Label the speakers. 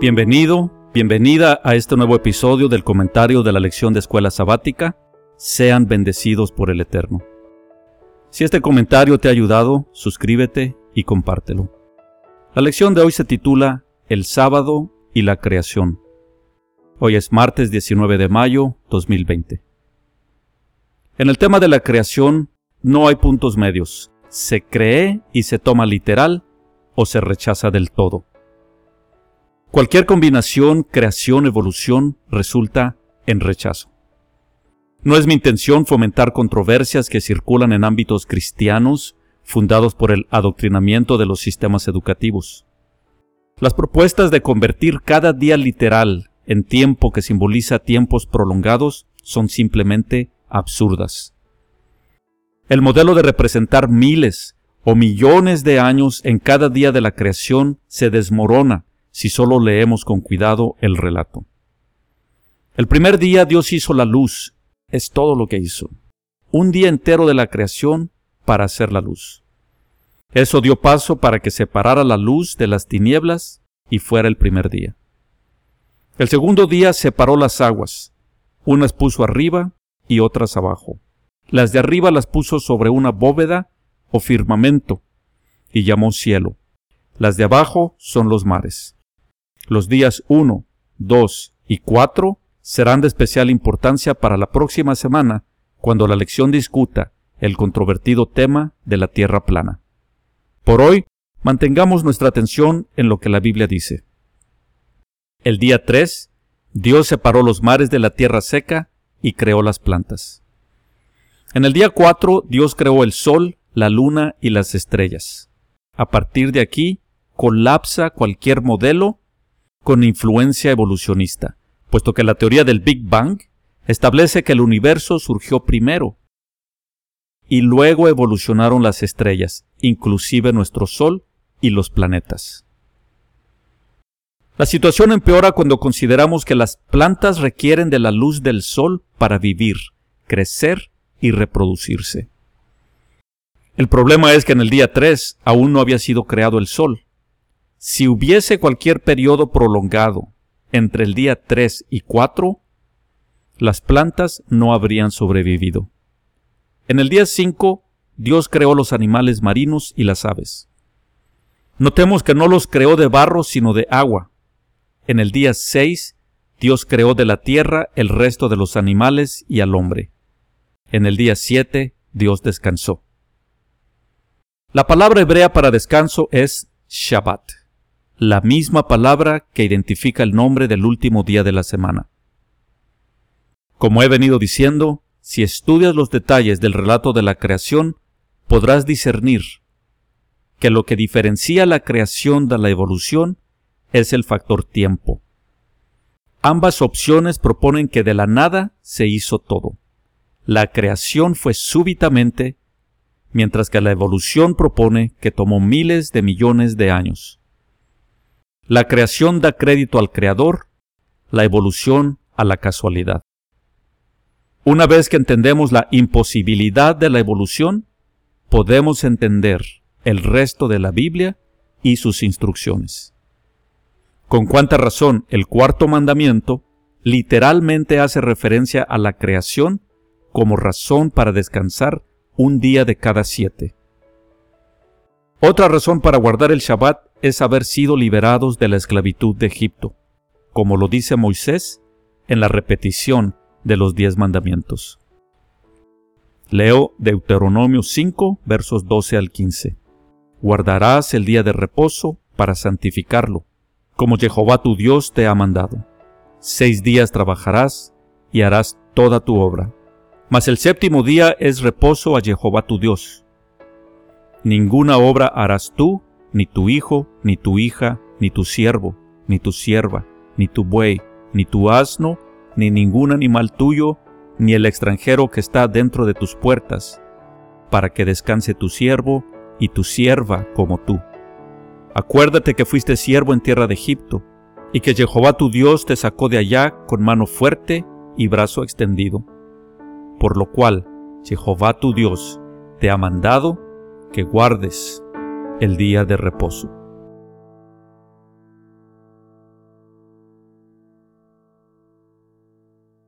Speaker 1: Bienvenido, bienvenida a este nuevo episodio del comentario de la lección de escuela sabática. Sean bendecidos por el Eterno. Si este comentario te ha ayudado, suscríbete y compártelo. La lección de hoy se titula El sábado y la creación. Hoy es martes 19 de mayo 2020. En el tema de la creación no hay puntos medios. Se cree y se toma literal o se rechaza del todo. Cualquier combinación creación-evolución resulta en rechazo. No es mi intención fomentar controversias que circulan en ámbitos cristianos fundados por el adoctrinamiento de los sistemas educativos. Las propuestas de convertir cada día literal en tiempo que simboliza tiempos prolongados son simplemente absurdas. El modelo de representar miles o millones de años en cada día de la creación se desmorona si solo leemos con cuidado el relato. El primer día Dios hizo la luz, es todo lo que hizo. Un día entero de la creación para hacer la luz. Eso dio paso para que separara la luz de las tinieblas y fuera el primer día. El segundo día separó las aguas, unas puso arriba y otras abajo. Las de arriba las puso sobre una bóveda o firmamento, y llamó cielo. Las de abajo son los mares. Los días 1, 2 y 4 serán de especial importancia para la próxima semana, cuando la lección discuta el controvertido tema de la tierra plana. Por hoy, mantengamos nuestra atención en lo que la Biblia dice. El día 3, Dios separó los mares de la tierra seca y creó las plantas. En el día 4, Dios creó el sol, la luna y las estrellas. A partir de aquí, colapsa cualquier modelo con influencia evolucionista, puesto que la teoría del Big Bang establece que el universo surgió primero y luego evolucionaron las estrellas, inclusive nuestro Sol y los planetas. La situación empeora cuando consideramos que las plantas requieren de la luz del Sol para vivir, crecer y reproducirse. El problema es que en el día 3 aún no había sido creado el sol. Si hubiese cualquier periodo prolongado entre el día 3 y 4, las plantas no habrían sobrevivido. En el día 5, Dios creó los animales marinos y las aves. Notemos que no los creó de barro, sino de agua. En el día 6, Dios creó de la tierra el resto de los animales y al hombre. En el día 7, Dios descansó. La palabra hebrea para descanso es Shabbat, la misma palabra que identifica el nombre del último día de la semana. Como he venido diciendo, si estudias los detalles del relato de la creación, podrás discernir que lo que diferencia la creación de la evolución es el factor tiempo. Ambas opciones proponen que de la nada se hizo todo. La creación fue súbitamente mientras que la evolución propone que tomó miles de millones de años. La creación da crédito al creador, la evolución a la casualidad. Una vez que entendemos la imposibilidad de la evolución, podemos entender el resto de la Biblia y sus instrucciones. Con cuánta razón el cuarto mandamiento literalmente hace referencia a la creación como razón para descansar un día de cada siete. Otra razón para guardar el Shabbat es haber sido liberados de la esclavitud de Egipto, como lo dice Moisés en la repetición de los diez mandamientos. Leo Deuteronomio 5, versos 12 al 15. Guardarás el día de reposo para santificarlo, como Jehová tu Dios te ha mandado. Seis días trabajarás y harás toda tu obra mas el séptimo día es reposo a Jehová tu Dios. Ninguna obra harás tú, ni tu hijo, ni tu hija, ni tu siervo, ni tu sierva, ni tu buey, ni tu asno, ni ningún animal tuyo, ni el extranjero que está dentro de tus puertas, para que descanse tu siervo y tu sierva como tú. Acuérdate que fuiste siervo en tierra de Egipto, y que Jehová tu Dios te sacó de allá con mano fuerte y brazo extendido por lo cual Jehová tu Dios te ha mandado que guardes el día de reposo.